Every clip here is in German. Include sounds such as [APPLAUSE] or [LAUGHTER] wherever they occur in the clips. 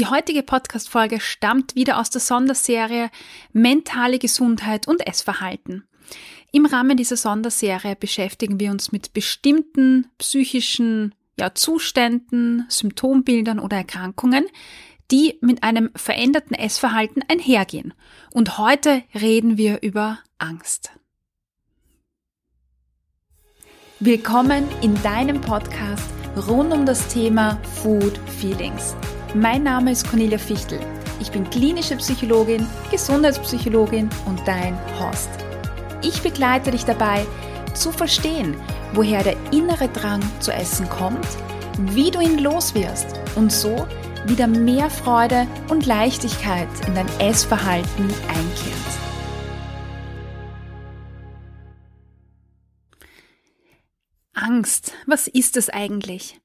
Die heutige Podcast-Folge stammt wieder aus der Sonderserie Mentale Gesundheit und Essverhalten. Im Rahmen dieser Sonderserie beschäftigen wir uns mit bestimmten psychischen ja, Zuständen, Symptombildern oder Erkrankungen, die mit einem veränderten Essverhalten einhergehen. Und heute reden wir über Angst. Willkommen in deinem Podcast rund um das Thema Food Feelings. Mein Name ist Cornelia Fichtel. Ich bin klinische Psychologin, Gesundheitspsychologin und dein Host. Ich begleite dich dabei, zu verstehen, woher der innere Drang zu essen kommt, wie du ihn loswirst und so wieder mehr Freude und Leichtigkeit in dein Essverhalten einkehrt. Angst, was ist es eigentlich?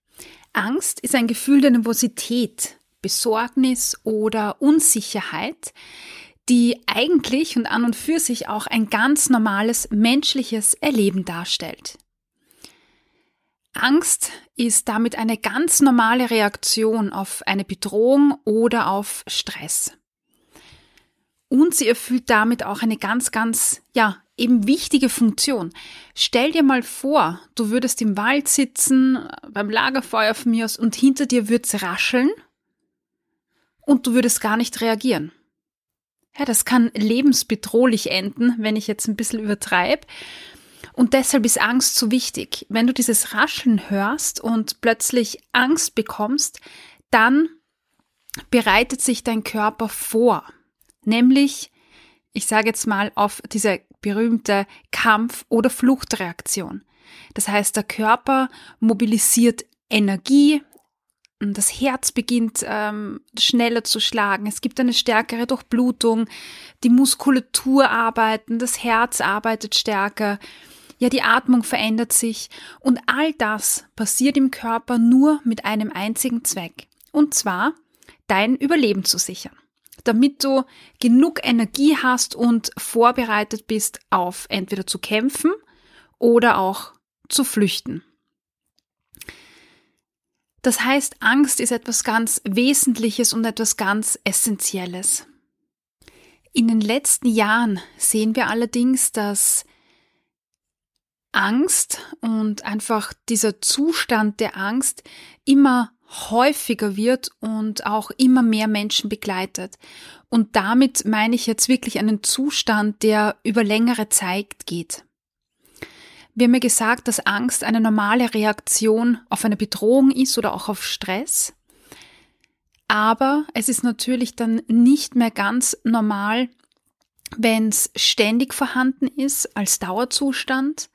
Angst ist ein Gefühl der Nervosität, Besorgnis oder Unsicherheit, die eigentlich und an und für sich auch ein ganz normales menschliches Erleben darstellt. Angst ist damit eine ganz normale Reaktion auf eine Bedrohung oder auf Stress. Und sie erfüllt damit auch eine ganz, ganz, ja, eben wichtige Funktion. Stell dir mal vor, du würdest im Wald sitzen, beim Lagerfeuer von mir aus, und hinter dir würde es rascheln und du würdest gar nicht reagieren. Ja, das kann lebensbedrohlich enden, wenn ich jetzt ein bisschen übertreibe. Und deshalb ist Angst so wichtig. Wenn du dieses Rascheln hörst und plötzlich Angst bekommst, dann bereitet sich dein Körper vor. Nämlich, ich sage jetzt mal, auf diese berühmte Kampf- oder Fluchtreaktion. Das heißt, der Körper mobilisiert Energie, das Herz beginnt ähm, schneller zu schlagen, es gibt eine stärkere Durchblutung, die Muskulatur arbeitet, das Herz arbeitet stärker, ja, die Atmung verändert sich. Und all das passiert im Körper nur mit einem einzigen Zweck, und zwar dein Überleben zu sichern damit du genug Energie hast und vorbereitet bist auf entweder zu kämpfen oder auch zu flüchten. Das heißt, Angst ist etwas ganz Wesentliches und etwas ganz Essentielles. In den letzten Jahren sehen wir allerdings, dass Angst und einfach dieser Zustand der Angst immer häufiger wird und auch immer mehr Menschen begleitet. Und damit meine ich jetzt wirklich einen Zustand, der über längere Zeit geht. Wir haben ja gesagt, dass Angst eine normale Reaktion auf eine Bedrohung ist oder auch auf Stress. Aber es ist natürlich dann nicht mehr ganz normal, wenn es ständig vorhanden ist als Dauerzustand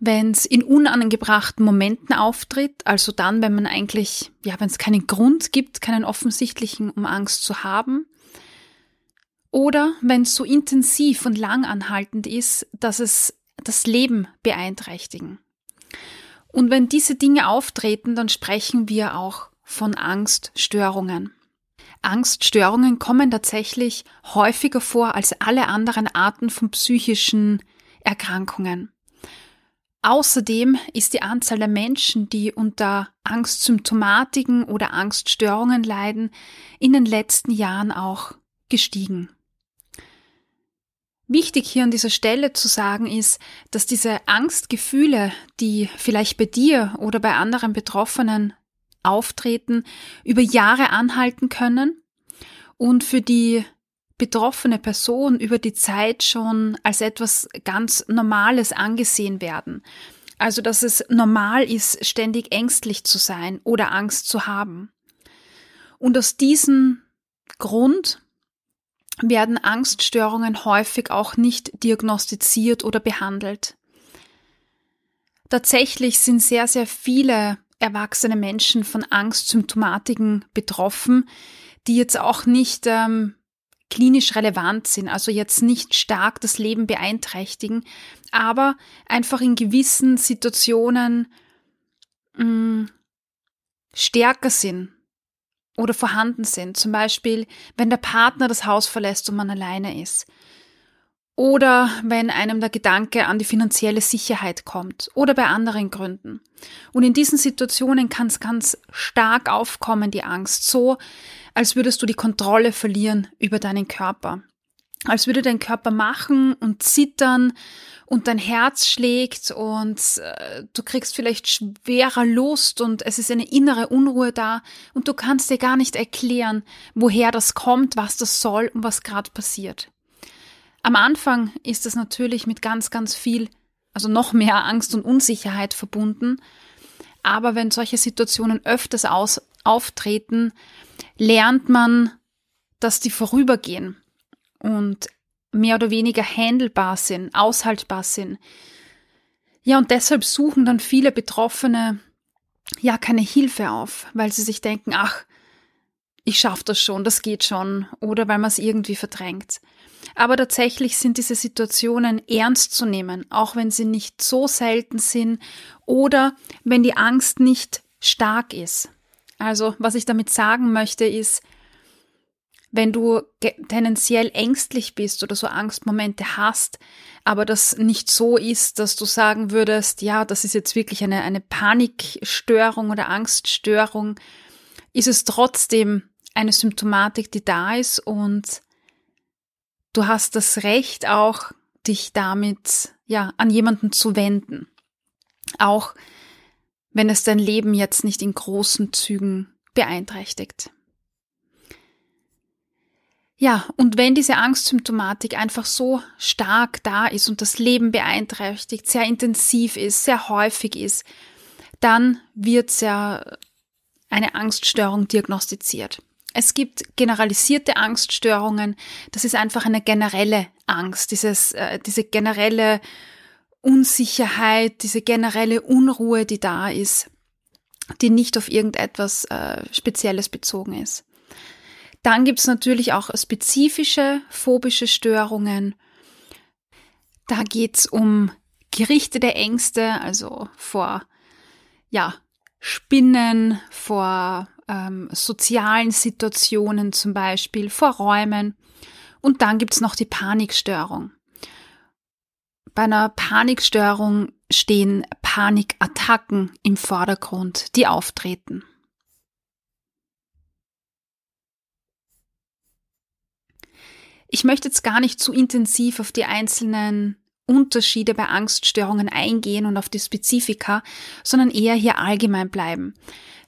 wenn es in unangebrachten Momenten auftritt, also dann, wenn man eigentlich, ja, wenn es keinen Grund gibt, keinen offensichtlichen, um Angst zu haben, oder wenn es so intensiv und lang anhaltend ist, dass es das Leben beeinträchtigen. Und wenn diese Dinge auftreten, dann sprechen wir auch von Angststörungen. Angststörungen kommen tatsächlich häufiger vor als alle anderen Arten von psychischen Erkrankungen. Außerdem ist die Anzahl der Menschen, die unter Angstsymptomatiken oder Angststörungen leiden, in den letzten Jahren auch gestiegen. Wichtig hier an dieser Stelle zu sagen ist, dass diese Angstgefühle, die vielleicht bei dir oder bei anderen Betroffenen auftreten, über Jahre anhalten können und für die betroffene Person über die Zeit schon als etwas ganz Normales angesehen werden. Also, dass es normal ist, ständig ängstlich zu sein oder Angst zu haben. Und aus diesem Grund werden Angststörungen häufig auch nicht diagnostiziert oder behandelt. Tatsächlich sind sehr, sehr viele erwachsene Menschen von Angstsymptomatiken betroffen, die jetzt auch nicht ähm, klinisch relevant sind, also jetzt nicht stark das Leben beeinträchtigen, aber einfach in gewissen Situationen mh, mm, stärker sind oder vorhanden sind. Zum Beispiel, wenn der Partner das Haus verlässt und man alleine ist. Oder wenn einem der Gedanke an die finanzielle Sicherheit kommt oder bei anderen Gründen. Und in diesen Situationen kann es ganz stark aufkommen, die Angst, so als würdest du die Kontrolle verlieren über deinen Körper. Als würde dein Körper machen und zittern und dein Herz schlägt und äh, du kriegst vielleicht schwerer Lust und es ist eine innere Unruhe da und du kannst dir gar nicht erklären, woher das kommt, was das soll und was gerade passiert. Am Anfang ist es natürlich mit ganz, ganz viel, also noch mehr Angst und Unsicherheit verbunden. Aber wenn solche Situationen öfters aus, auftreten, lernt man, dass die vorübergehen und mehr oder weniger handelbar sind, aushaltbar sind. Ja, und deshalb suchen dann viele Betroffene ja keine Hilfe auf, weil sie sich denken, ach, ich schaffe das schon, das geht schon, oder weil man es irgendwie verdrängt. Aber tatsächlich sind diese Situationen ernst zu nehmen, auch wenn sie nicht so selten sind oder wenn die Angst nicht stark ist. Also, was ich damit sagen möchte, ist, wenn du tendenziell ängstlich bist oder so Angstmomente hast, aber das nicht so ist, dass du sagen würdest, ja, das ist jetzt wirklich eine, eine Panikstörung oder Angststörung, ist es trotzdem eine Symptomatik, die da ist und du hast das Recht auch, dich damit, ja, an jemanden zu wenden. Auch wenn es dein Leben jetzt nicht in großen Zügen beeinträchtigt. Ja, und wenn diese Angstsymptomatik einfach so stark da ist und das Leben beeinträchtigt, sehr intensiv ist, sehr häufig ist, dann wird sehr eine Angststörung diagnostiziert. Es gibt generalisierte Angststörungen. Das ist einfach eine generelle Angst, dieses, äh, diese generelle Unsicherheit, diese generelle Unruhe, die da ist, die nicht auf irgendetwas äh, Spezielles bezogen ist. Dann gibt es natürlich auch spezifische phobische Störungen. Da geht es um gerichtete Ängste, also vor ja, Spinnen, vor ähm, sozialen Situationen zum Beispiel, vor Räumen. Und dann gibt's noch die Panikstörung. Bei einer Panikstörung stehen Panikattacken im Vordergrund, die auftreten. Ich möchte jetzt gar nicht zu intensiv auf die einzelnen Unterschiede bei Angststörungen eingehen und auf die Spezifika, sondern eher hier allgemein bleiben.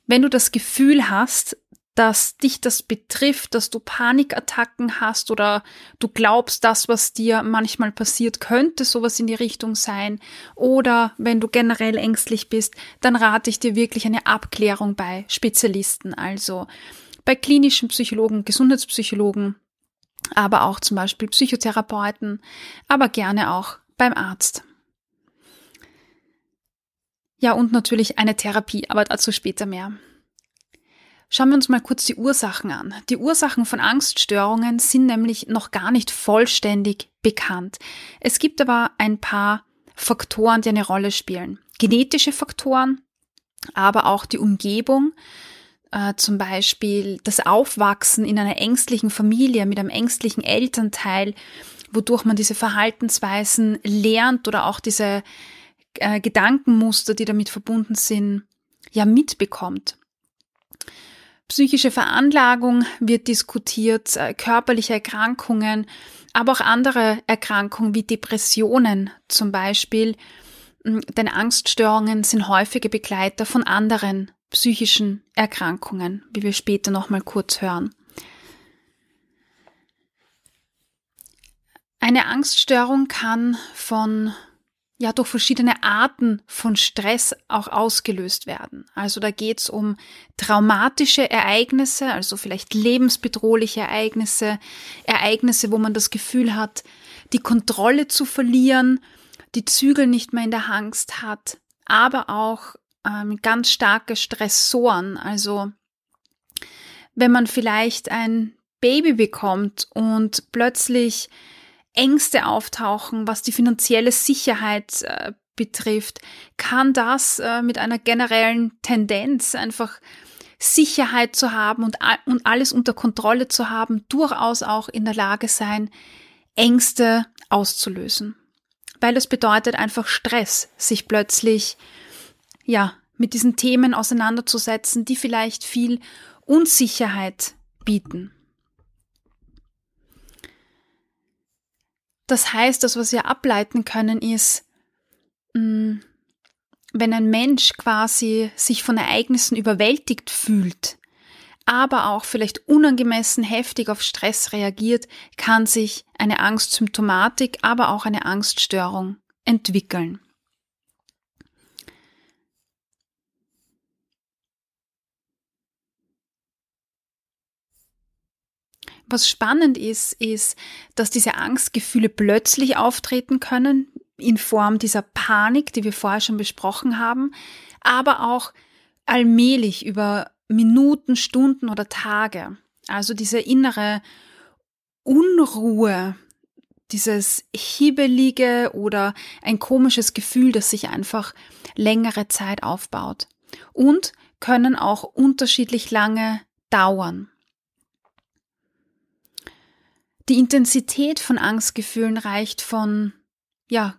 Wenn du das Gefühl hast, dass dich das betrifft, dass du Panikattacken hast oder du glaubst, das, was dir manchmal passiert, könnte sowas in die Richtung sein, oder wenn du generell ängstlich bist, dann rate ich dir wirklich eine Abklärung bei Spezialisten, also bei klinischen Psychologen, Gesundheitspsychologen, aber auch zum Beispiel Psychotherapeuten, aber gerne auch beim Arzt. Ja, und natürlich eine Therapie, aber dazu später mehr. Schauen wir uns mal kurz die Ursachen an. Die Ursachen von Angststörungen sind nämlich noch gar nicht vollständig bekannt. Es gibt aber ein paar Faktoren, die eine Rolle spielen. Genetische Faktoren, aber auch die Umgebung, äh, zum Beispiel das Aufwachsen in einer ängstlichen Familie mit einem ängstlichen Elternteil, wodurch man diese Verhaltensweisen lernt oder auch diese äh, Gedankenmuster, die damit verbunden sind, ja mitbekommt. Psychische Veranlagung wird diskutiert, äh, körperliche Erkrankungen, aber auch andere Erkrankungen wie Depressionen zum Beispiel. Denn Angststörungen sind häufige Begleiter von anderen psychischen Erkrankungen, wie wir später nochmal kurz hören. Eine Angststörung kann von ja durch verschiedene Arten von Stress auch ausgelöst werden. Also da geht es um traumatische Ereignisse, also vielleicht lebensbedrohliche Ereignisse, Ereignisse, wo man das Gefühl hat, die Kontrolle zu verlieren, die Zügel nicht mehr in der Angst hat, aber auch ähm, ganz starke Stressoren. Also wenn man vielleicht ein Baby bekommt und plötzlich Ängste auftauchen, was die finanzielle Sicherheit äh, betrifft, kann das äh, mit einer generellen Tendenz einfach Sicherheit zu haben und, und alles unter Kontrolle zu haben, durchaus auch in der Lage sein, Ängste auszulösen. Weil es bedeutet einfach Stress, sich plötzlich, ja, mit diesen Themen auseinanderzusetzen, die vielleicht viel Unsicherheit bieten. Das heißt, das, was wir ableiten können, ist, mm, wenn ein Mensch quasi sich von Ereignissen überwältigt fühlt, aber auch vielleicht unangemessen heftig auf Stress reagiert, kann sich eine Angstsymptomatik, aber auch eine Angststörung entwickeln. Was spannend ist, ist, dass diese Angstgefühle plötzlich auftreten können, in Form dieser Panik, die wir vorher schon besprochen haben, aber auch allmählich über Minuten, Stunden oder Tage. Also diese innere Unruhe, dieses hibbelige oder ein komisches Gefühl, das sich einfach längere Zeit aufbaut. Und können auch unterschiedlich lange dauern. Die Intensität von Angstgefühlen reicht von, ja,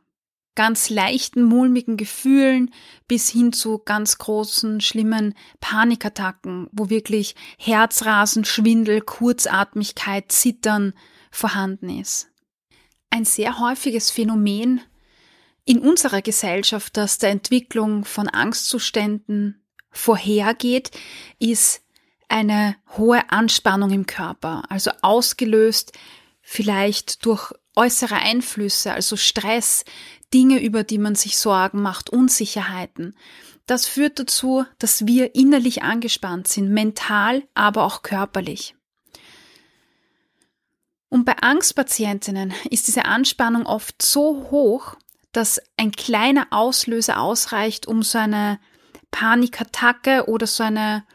ganz leichten, mulmigen Gefühlen bis hin zu ganz großen, schlimmen Panikattacken, wo wirklich Herzrasen, Schwindel, Kurzatmigkeit, Zittern vorhanden ist. Ein sehr häufiges Phänomen in unserer Gesellschaft, das der Entwicklung von Angstzuständen vorhergeht, ist eine hohe Anspannung im Körper, also ausgelöst vielleicht durch äußere Einflüsse, also Stress, Dinge, über die man sich Sorgen macht, Unsicherheiten. Das führt dazu, dass wir innerlich angespannt sind, mental, aber auch körperlich. Und bei Angstpatientinnen ist diese Anspannung oft so hoch, dass ein kleiner Auslöser ausreicht, um so eine Panikattacke oder so eine,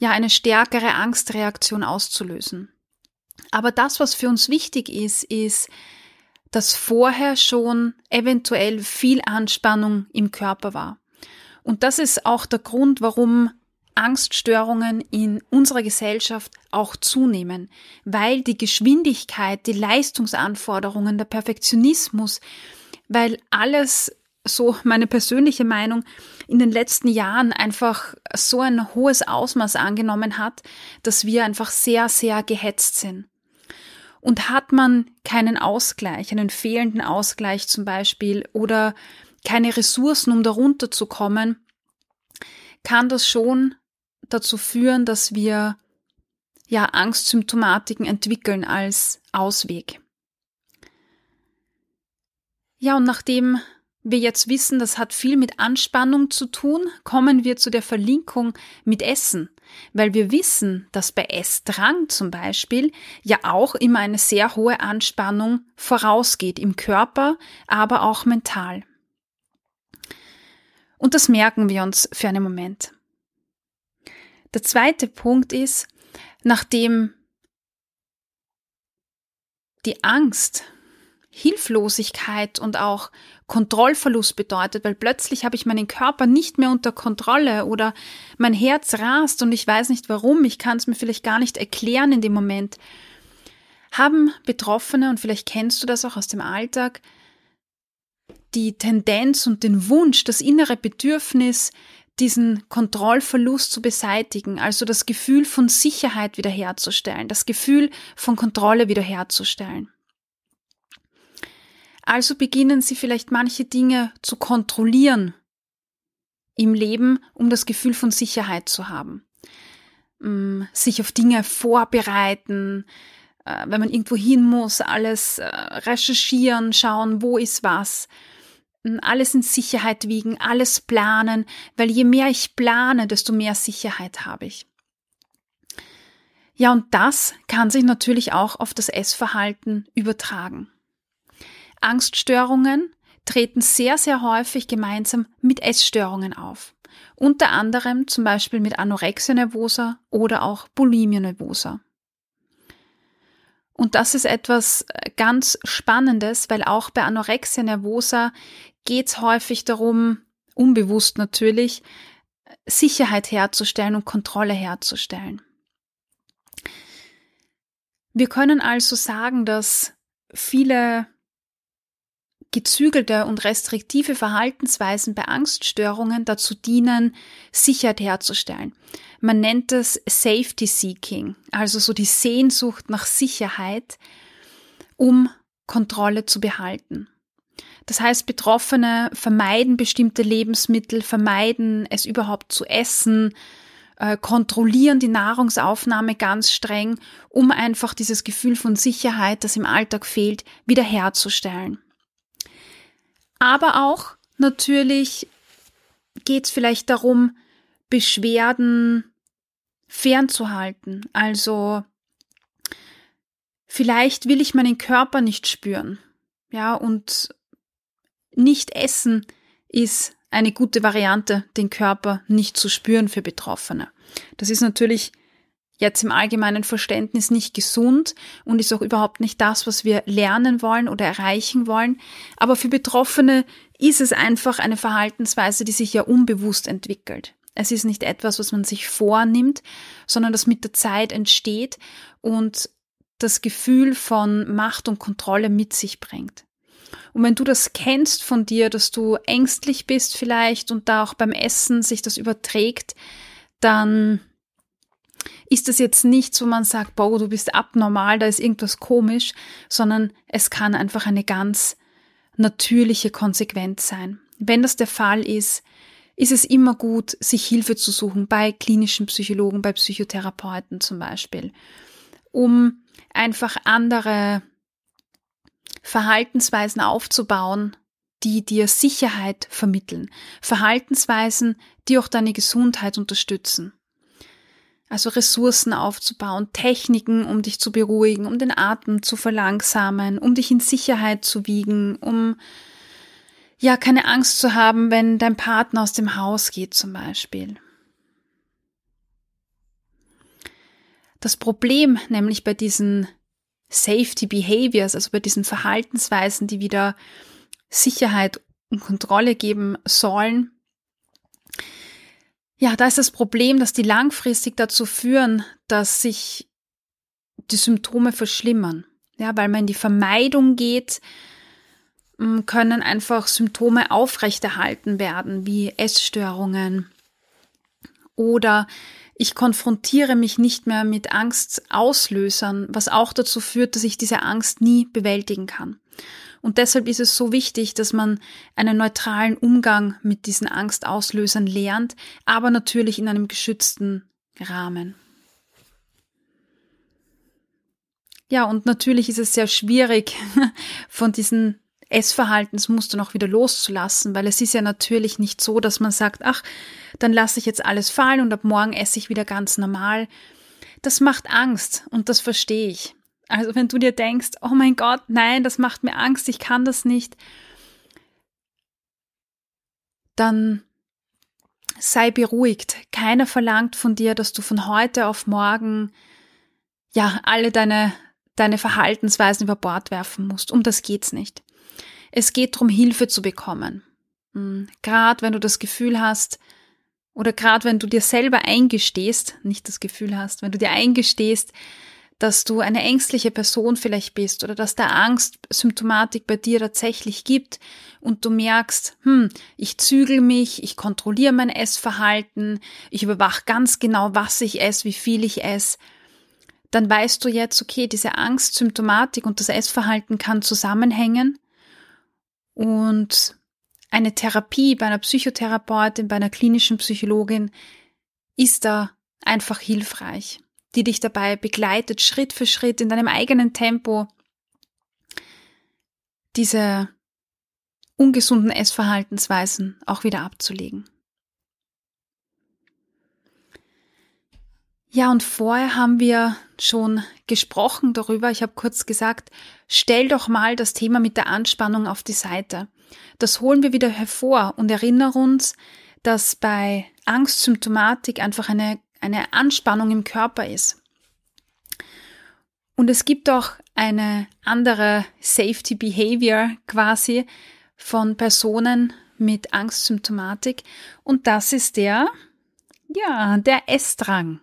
ja, eine stärkere Angstreaktion auszulösen. Aber das, was für uns wichtig ist, ist, dass vorher schon eventuell viel Anspannung im Körper war. Und das ist auch der Grund, warum Angststörungen in unserer Gesellschaft auch zunehmen, weil die Geschwindigkeit, die Leistungsanforderungen, der Perfektionismus, weil alles, so meine persönliche Meinung, in den letzten Jahren einfach so ein hohes Ausmaß angenommen hat, dass wir einfach sehr, sehr gehetzt sind. Und hat man keinen Ausgleich, einen fehlenden Ausgleich zum Beispiel oder keine Ressourcen, um darunter zu kommen, kann das schon dazu führen, dass wir ja Angstsymptomatiken entwickeln als Ausweg. Ja, und nachdem wir jetzt wissen, das hat viel mit Anspannung zu tun, kommen wir zu der Verlinkung mit Essen, weil wir wissen, dass bei Essdrang zum Beispiel ja auch immer eine sehr hohe Anspannung vorausgeht im Körper, aber auch mental. Und das merken wir uns für einen Moment. Der zweite Punkt ist, nachdem die Angst Hilflosigkeit und auch Kontrollverlust bedeutet, weil plötzlich habe ich meinen Körper nicht mehr unter Kontrolle oder mein Herz rast und ich weiß nicht warum, ich kann es mir vielleicht gar nicht erklären in dem Moment. Haben Betroffene, und vielleicht kennst du das auch aus dem Alltag, die Tendenz und den Wunsch, das innere Bedürfnis, diesen Kontrollverlust zu beseitigen, also das Gefühl von Sicherheit wiederherzustellen, das Gefühl von Kontrolle wiederherzustellen. Also beginnen sie vielleicht manche Dinge zu kontrollieren im Leben, um das Gefühl von Sicherheit zu haben. Mm, sich auf Dinge vorbereiten, äh, wenn man irgendwo hin muss, alles äh, recherchieren, schauen, wo ist was, mm, alles in Sicherheit wiegen, alles planen, weil je mehr ich plane, desto mehr Sicherheit habe ich. Ja, und das kann sich natürlich auch auf das Essverhalten übertragen. Angststörungen treten sehr, sehr häufig gemeinsam mit Essstörungen auf. Unter anderem zum Beispiel mit Anorexia nervosa oder auch Bulimia nervosa. Und das ist etwas äh, ganz Spannendes, weil auch bei Anorexia nervosa geht es häufig darum, unbewusst natürlich, Sicherheit herzustellen und Kontrolle herzustellen. Wir können also sagen, dass viele gezügelte und restriktive Verhaltensweisen bei Angststörungen dazu dienen, Sicherheit herzustellen. Man nennt es Safety Seeking, also so die Sehnsucht nach Sicherheit, um Kontrolle zu behalten. Das heißt, Betroffene vermeiden bestimmte Lebensmittel, vermeiden es überhaupt zu essen, äh, kontrollieren die Nahrungsaufnahme ganz streng, um einfach dieses Gefühl von Sicherheit, das im Alltag fehlt, wiederherzustellen. Aber auch natürlich geht es vielleicht darum, Beschwerden fernzuhalten. Also vielleicht will ich meinen Körper nicht spüren. Ja, und nicht essen ist eine gute Variante, den Körper nicht zu spüren für Betroffene. Das ist natürlich jetzt im allgemeinen Verständnis nicht gesund und ist auch überhaupt nicht das, was wir lernen wollen oder erreichen wollen. Aber für Betroffene ist es einfach eine Verhaltensweise, die sich ja unbewusst entwickelt. Es ist nicht etwas, was man sich vornimmt, sondern das mit der Zeit entsteht und das Gefühl von Macht und Kontrolle mit sich bringt. Und wenn du das kennst von dir, dass du ängstlich bist vielleicht und da auch beim Essen sich das überträgt, dann ist das jetzt nichts, wo man sagt, boah, du bist abnormal, da ist irgendwas komisch, sondern es kann einfach eine ganz natürliche Konsequenz sein. Wenn das der Fall ist, ist es immer gut, sich Hilfe zu suchen bei klinischen Psychologen, bei Psychotherapeuten zum Beispiel, um einfach andere Verhaltensweisen aufzubauen, die dir Sicherheit vermitteln. Verhaltensweisen, die auch deine Gesundheit unterstützen. Also Ressourcen aufzubauen, Techniken, um dich zu beruhigen, um den Atem zu verlangsamen, um dich in Sicherheit zu wiegen, um ja keine Angst zu haben, wenn dein Partner aus dem Haus geht zum Beispiel. Das Problem nämlich bei diesen Safety Behaviors, also bei diesen Verhaltensweisen, die wieder Sicherheit und Kontrolle geben sollen. Ja, da ist das Problem, dass die langfristig dazu führen, dass sich die Symptome verschlimmern. Ja, weil man in die Vermeidung geht, können einfach Symptome aufrechterhalten werden, wie Essstörungen oder ich konfrontiere mich nicht mehr mit Angstauslösern, was auch dazu führt, dass ich diese Angst nie bewältigen kann. Und deshalb ist es so wichtig, dass man einen neutralen Umgang mit diesen Angstauslösern lernt, aber natürlich in einem geschützten Rahmen. Ja, und natürlich ist es sehr schwierig, [LAUGHS] von diesen Essverhaltensmuster noch wieder loszulassen, weil es ist ja natürlich nicht so, dass man sagt, ach, dann lasse ich jetzt alles fallen und ab morgen esse ich wieder ganz normal. Das macht Angst und das verstehe ich. Also wenn du dir denkst, oh mein Gott, nein, das macht mir Angst, ich kann das nicht, dann sei beruhigt. Keiner verlangt von dir, dass du von heute auf morgen ja alle deine deine Verhaltensweisen über Bord werfen musst. Um das geht's nicht. Es geht darum, Hilfe zu bekommen. Hm, gerade wenn du das Gefühl hast, oder gerade wenn du dir selber eingestehst, nicht das Gefühl hast, wenn du dir eingestehst, dass du eine ängstliche Person vielleicht bist oder dass der Angstsymptomatik bei dir tatsächlich gibt und du merkst, hm, ich zügel mich, ich kontrolliere mein Essverhalten, ich überwache ganz genau, was ich esse, wie viel ich esse, dann weißt du jetzt, okay, diese Angstsymptomatik und das Essverhalten kann zusammenhängen. Und eine Therapie bei einer Psychotherapeutin, bei einer klinischen Psychologin ist da einfach hilfreich, die dich dabei begleitet, Schritt für Schritt in deinem eigenen Tempo, diese ungesunden Essverhaltensweisen auch wieder abzulegen. Ja, und vorher haben wir schon gesprochen darüber. Ich habe kurz gesagt, stell doch mal das Thema mit der Anspannung auf die Seite. Das holen wir wieder hervor und erinnern uns, dass bei Angstsymptomatik einfach eine, eine Anspannung im Körper ist. Und es gibt auch eine andere Safety Behavior quasi von Personen mit Angstsymptomatik und das ist der, ja, der Essdrang.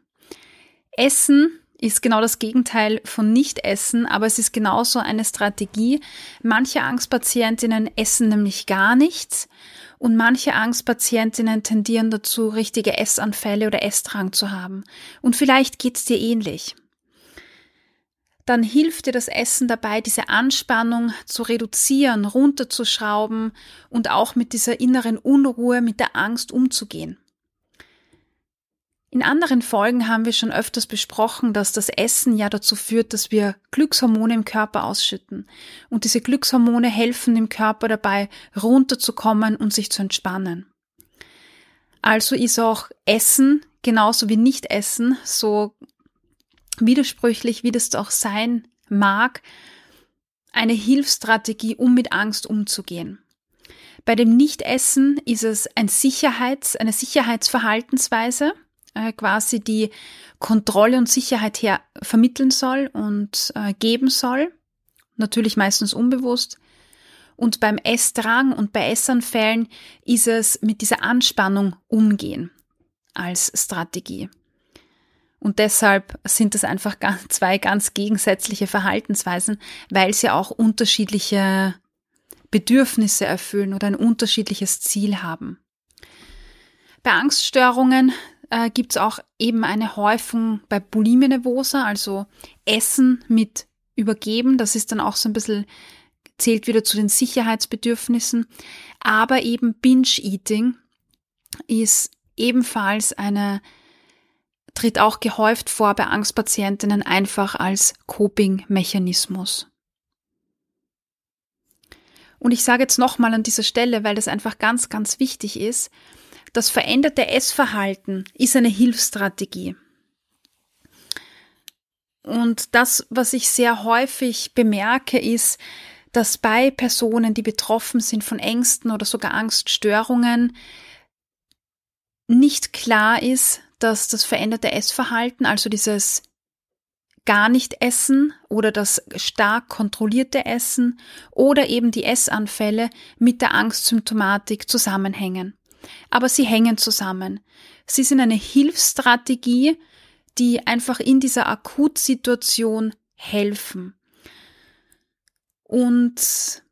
Essen ist genau das Gegenteil von Nicht-Essen, aber es ist genauso eine Strategie. Manche Angstpatientinnen essen nämlich gar nichts und manche Angstpatientinnen tendieren dazu, richtige Essanfälle oder Essdrang zu haben. Und vielleicht geht's dir ähnlich. Dann hilft dir das Essen dabei, diese Anspannung zu reduzieren, runterzuschrauben und auch mit dieser inneren Unruhe, mit der Angst umzugehen. In anderen Folgen haben wir schon öfters besprochen, dass das Essen ja dazu führt, dass wir Glückshormone im Körper ausschütten. Und diese Glückshormone helfen dem Körper dabei, runterzukommen und sich zu entspannen. Also ist auch Essen genauso wie Nicht-Essen, so widersprüchlich wie das auch sein mag, eine Hilfsstrategie, um mit Angst umzugehen. Bei dem Nicht-Essen ist es ein Sicherheits-, eine Sicherheitsverhaltensweise, äh, quasi die Kontrolle und Sicherheit her vermitteln soll und äh, geben soll. Natürlich meistens unbewusst. Und beim Essdrang und bei Essanfällen ist es mit dieser Anspannung umgehen als Strategie. Und deshalb sind das einfach [LAUGHS] zwei ganz gegensätzliche Verhaltensweisen, weil sie auch unterschiedliche Bedürfnisse erfüllen oder ein unterschiedliches Ziel haben. Bei Angststörungen äh, gibt es auch eben eine Häufung bei Bulimie nervosa, also Essen mit Übergeben. Das ist dann auch so ein bisschen, zählt wieder zu den Sicherheitsbedürfnissen. Aber eben Binge-Eating ist ebenfalls eine, tritt auch gehäuft vor bei Angstpatientinnen einfach als Coping-Mechanismus. Und ich sage jetzt nochmal an dieser Stelle, weil das einfach ganz, ganz wichtig ist, das veränderte Essverhalten ist eine Hilfsstrategie. Und das, was ich sehr häufig bemerke, ist, dass bei Personen, die betroffen sind von Ängsten oder sogar Angststörungen, nicht klar ist, dass das veränderte Essverhalten, also dieses gar nicht essen oder das stark kontrollierte Essen oder eben die Essanfälle mit der Angstsymptomatik zusammenhängen aber sie hängen zusammen. Sie sind eine Hilfsstrategie, die einfach in dieser Akutsituation helfen. Und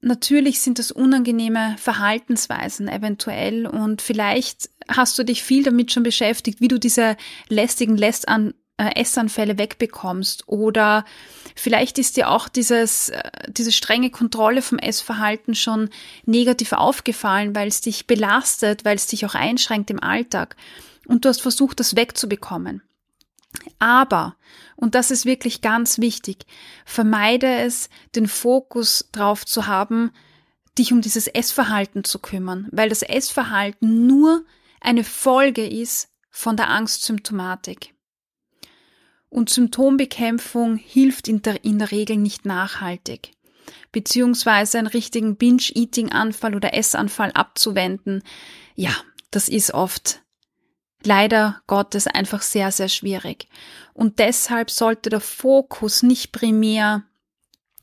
natürlich sind das unangenehme Verhaltensweisen eventuell und vielleicht hast du dich viel damit schon beschäftigt, wie du diese lästigen Lästan äh, Essanfälle wegbekommst oder vielleicht ist dir auch dieses, äh, diese strenge Kontrolle vom Essverhalten schon negativ aufgefallen, weil es dich belastet, weil es dich auch einschränkt im Alltag und du hast versucht, das wegzubekommen. Aber, und das ist wirklich ganz wichtig, vermeide es, den Fokus drauf zu haben, dich um dieses Essverhalten zu kümmern, weil das Essverhalten nur eine Folge ist von der Angstsymptomatik. Und Symptombekämpfung hilft in der, in der Regel nicht nachhaltig. Beziehungsweise einen richtigen Binge-Eating-Anfall oder Essanfall abzuwenden, ja, das ist oft leider Gottes einfach sehr, sehr schwierig. Und deshalb sollte der Fokus nicht primär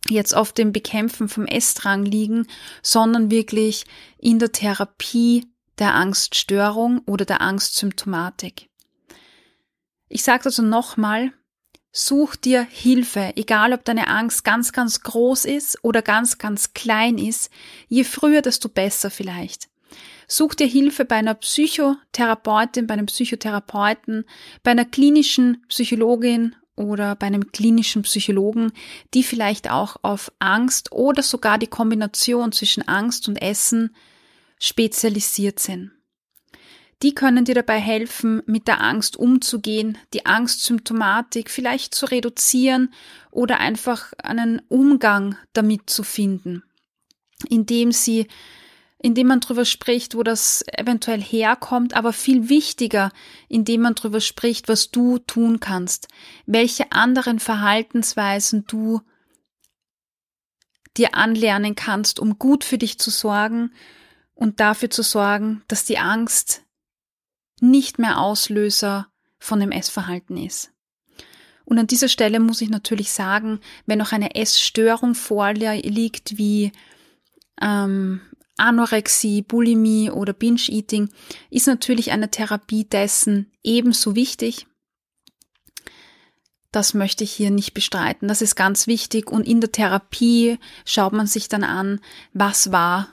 jetzt auf dem Bekämpfen vom Essdrang liegen, sondern wirklich in der Therapie der Angststörung oder der Angstsymptomatik. Ich sage also nochmal, Such dir Hilfe, egal ob deine Angst ganz, ganz groß ist oder ganz, ganz klein ist. Je früher, desto besser vielleicht. Such dir Hilfe bei einer Psychotherapeutin, bei einem Psychotherapeuten, bei einer klinischen Psychologin oder bei einem klinischen Psychologen, die vielleicht auch auf Angst oder sogar die Kombination zwischen Angst und Essen spezialisiert sind. Die können dir dabei helfen, mit der Angst umzugehen, die Angstsymptomatik vielleicht zu reduzieren oder einfach einen Umgang damit zu finden, indem sie indem man darüber spricht, wo das eventuell herkommt, aber viel wichtiger, indem man darüber spricht, was du tun kannst, welche anderen Verhaltensweisen du dir anlernen kannst, um gut für dich zu sorgen und dafür zu sorgen, dass die Angst nicht mehr Auslöser von dem Essverhalten ist. Und an dieser Stelle muss ich natürlich sagen, wenn noch eine Essstörung vorliegt, wie ähm, Anorexie, Bulimie oder Binge-Eating, ist natürlich eine Therapie dessen ebenso wichtig. Das möchte ich hier nicht bestreiten. Das ist ganz wichtig. Und in der Therapie schaut man sich dann an, was war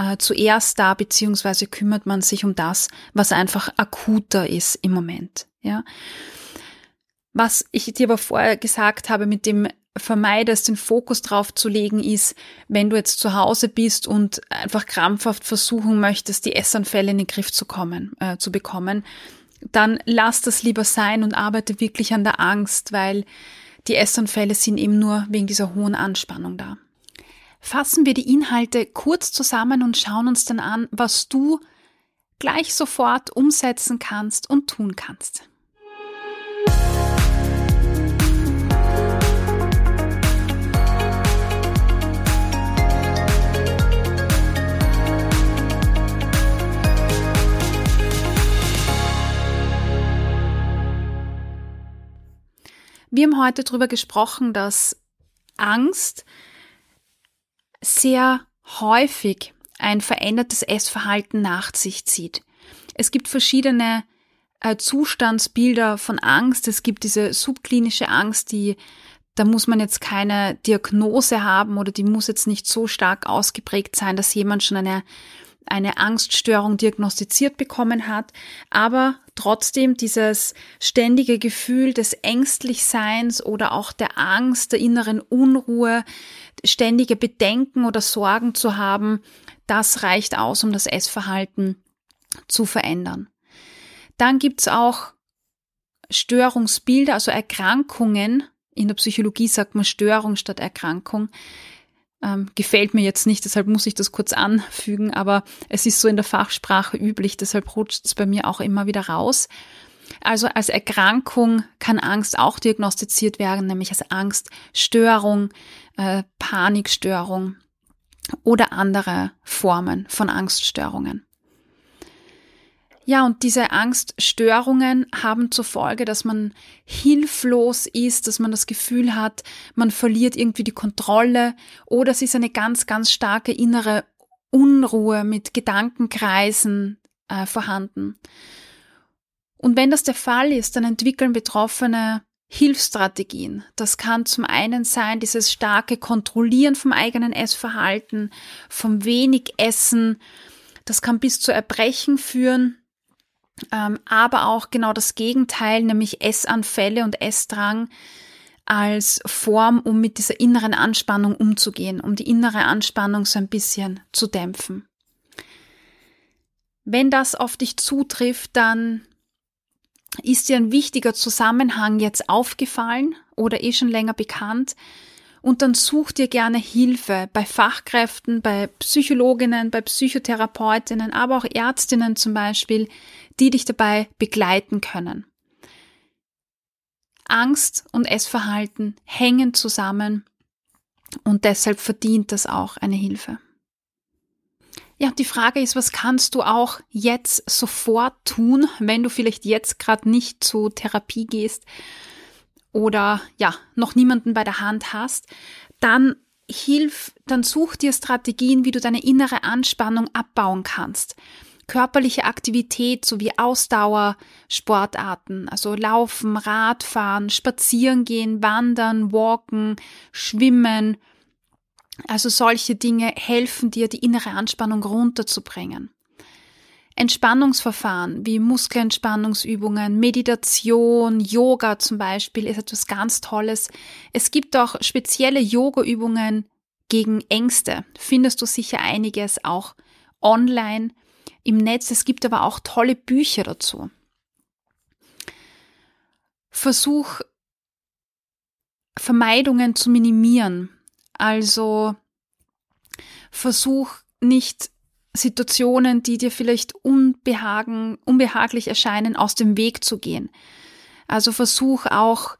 äh, zuerst da, beziehungsweise kümmert man sich um das, was einfach akuter ist im Moment. Ja. Was ich dir aber vorher gesagt habe mit dem vermeidest, den Fokus drauf zu legen, ist, wenn du jetzt zu Hause bist und einfach krampfhaft versuchen möchtest, die Essanfälle in den Griff zu kommen, äh, zu bekommen, dann lass das lieber sein und arbeite wirklich an der Angst, weil die Essanfälle sind eben nur wegen dieser hohen Anspannung da. Fassen wir die Inhalte kurz zusammen und schauen uns dann an, was du gleich sofort umsetzen kannst und tun kannst. Wir haben heute darüber gesprochen, dass Angst sehr häufig ein verändertes Essverhalten nach sich zieht. Es gibt verschiedene äh, Zustandsbilder von Angst. Es gibt diese subklinische Angst, die da muss man jetzt keine Diagnose haben oder die muss jetzt nicht so stark ausgeprägt sein, dass jemand schon eine eine Angststörung diagnostiziert bekommen hat, aber trotzdem dieses ständige Gefühl des Ängstlichseins oder auch der Angst, der inneren Unruhe, ständige Bedenken oder Sorgen zu haben, das reicht aus, um das Essverhalten zu verändern. Dann gibt's auch Störungsbilder, also Erkrankungen. In der Psychologie sagt man Störung statt Erkrankung, ähm, gefällt mir jetzt nicht, deshalb muss ich das kurz anfügen, aber es ist so in der Fachsprache üblich, deshalb rutscht es bei mir auch immer wieder raus. Also als Erkrankung kann Angst auch diagnostiziert werden, nämlich als Angststörung, äh, Panikstörung oder andere Formen von Angststörungen. Ja, und diese Angststörungen haben zur Folge, dass man hilflos ist, dass man das Gefühl hat, man verliert irgendwie die Kontrolle oder es ist eine ganz, ganz starke innere Unruhe mit Gedankenkreisen äh, vorhanden. Und wenn das der Fall ist, dann entwickeln Betroffene Hilfsstrategien. Das kann zum einen sein, dieses starke Kontrollieren vom eigenen Essverhalten, vom wenig Essen. Das kann bis zu Erbrechen führen aber auch genau das Gegenteil, nämlich Essanfälle und Essdrang als Form, um mit dieser inneren Anspannung umzugehen, um die innere Anspannung so ein bisschen zu dämpfen. Wenn das auf dich zutrifft, dann ist dir ein wichtiger Zusammenhang jetzt aufgefallen oder eh schon länger bekannt, und dann such dir gerne Hilfe bei Fachkräften, bei Psychologinnen, bei Psychotherapeutinnen, aber auch Ärztinnen zum Beispiel, die dich dabei begleiten können. Angst und Essverhalten hängen zusammen und deshalb verdient das auch eine Hilfe. Ja, die Frage ist, was kannst du auch jetzt sofort tun, wenn du vielleicht jetzt gerade nicht zur Therapie gehst oder ja, noch niemanden bei der Hand hast, dann hilf, dann such dir Strategien, wie du deine innere Anspannung abbauen kannst körperliche Aktivität sowie Ausdauer, Sportarten, also Laufen, Radfahren, Spazieren gehen, Wandern, Walken, Schwimmen. Also solche Dinge helfen dir, die innere Anspannung runterzubringen. Entspannungsverfahren wie Muskelentspannungsübungen, Meditation, Yoga zum Beispiel ist etwas ganz Tolles. Es gibt auch spezielle Yoga-Übungen gegen Ängste. Findest du sicher einiges auch online im Netz. Es gibt aber auch tolle Bücher dazu. Versuch Vermeidungen zu minimieren. Also versuch nicht Situationen, die dir vielleicht unbehagen, unbehaglich erscheinen, aus dem Weg zu gehen. Also versuch auch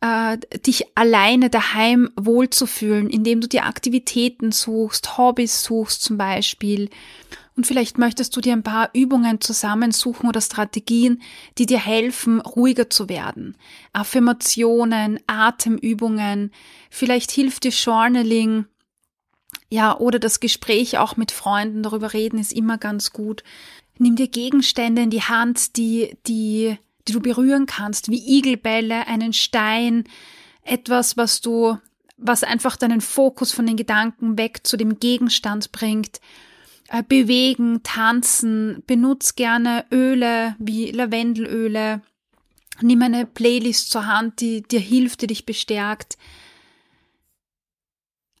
äh, dich alleine daheim wohlzufühlen, indem du dir Aktivitäten suchst, Hobbys suchst zum Beispiel und vielleicht möchtest du dir ein paar Übungen zusammensuchen oder Strategien, die dir helfen, ruhiger zu werden. Affirmationen, Atemübungen, vielleicht hilft dir Journaling, ja, oder das Gespräch auch mit Freunden darüber reden ist immer ganz gut. Nimm dir Gegenstände in die Hand, die, die die du berühren kannst, wie Igelbälle, einen Stein, etwas, was du, was einfach deinen Fokus von den Gedanken weg zu dem Gegenstand bringt. Äh, bewegen, tanzen, benutz gerne Öle wie Lavendelöle. Nimm eine Playlist zur Hand, die dir hilft, die dich bestärkt.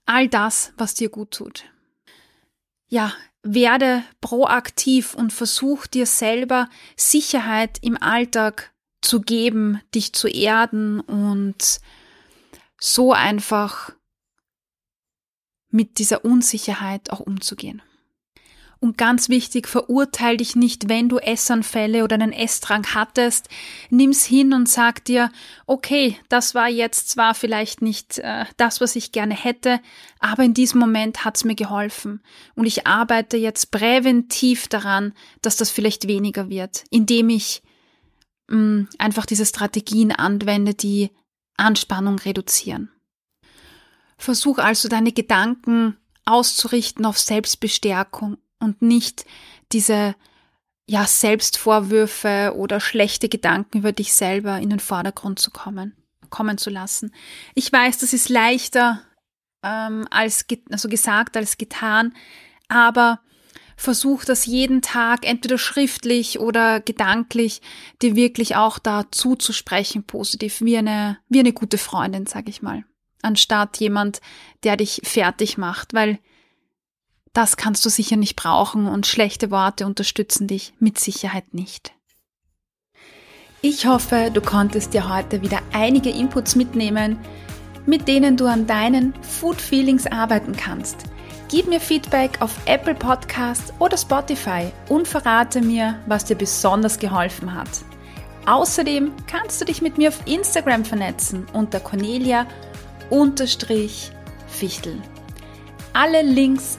All das, was dir gut tut. Ja, werde proaktiv und versuch dir selber Sicherheit im Alltag zu geben, dich zu erden und so einfach mit dieser Unsicherheit auch umzugehen. Und ganz wichtig, verurteil dich nicht, wenn du Essanfälle oder einen Essdrang hattest. Nimm's hin und sag dir, okay, das war jetzt zwar vielleicht nicht äh, das, was ich gerne hätte, aber in diesem Moment hat's mir geholfen. Und ich arbeite jetzt präventiv daran, dass das vielleicht weniger wird, indem ich mh, mm, einfach diese Strategien anwende, die Anspannung reduzieren. Versuch also deine Gedanken auszurichten auf Selbstbestärkung und nicht diese ja Selbstvorwürfe oder schlechte Gedanken über dich selber in den Vordergrund zu kommen, kommen zu lassen. Ich weiß, das ist leichter ähm, als also gesagt als getan, aber versuch das jeden Tag entweder schriftlich oder gedanklich dir wirklich auch da zuzusprechen positiv wie eine wie eine gute Freundin, sag ich mal, anstatt jemand, der dich fertig macht, weil das kannst du sicher nicht brauchen und schlechte Worte unterstützen dich mit Sicherheit nicht. Ich hoffe, du konntest dir heute wieder einige Inputs mitnehmen, mit denen du an deinen Food Feelings arbeiten kannst. Gib mir Feedback auf Apple Podcasts oder Spotify und verrate mir, was dir besonders geholfen hat. Außerdem kannst du dich mit mir auf Instagram vernetzen unter Cornelia-Fichtel. Alle Links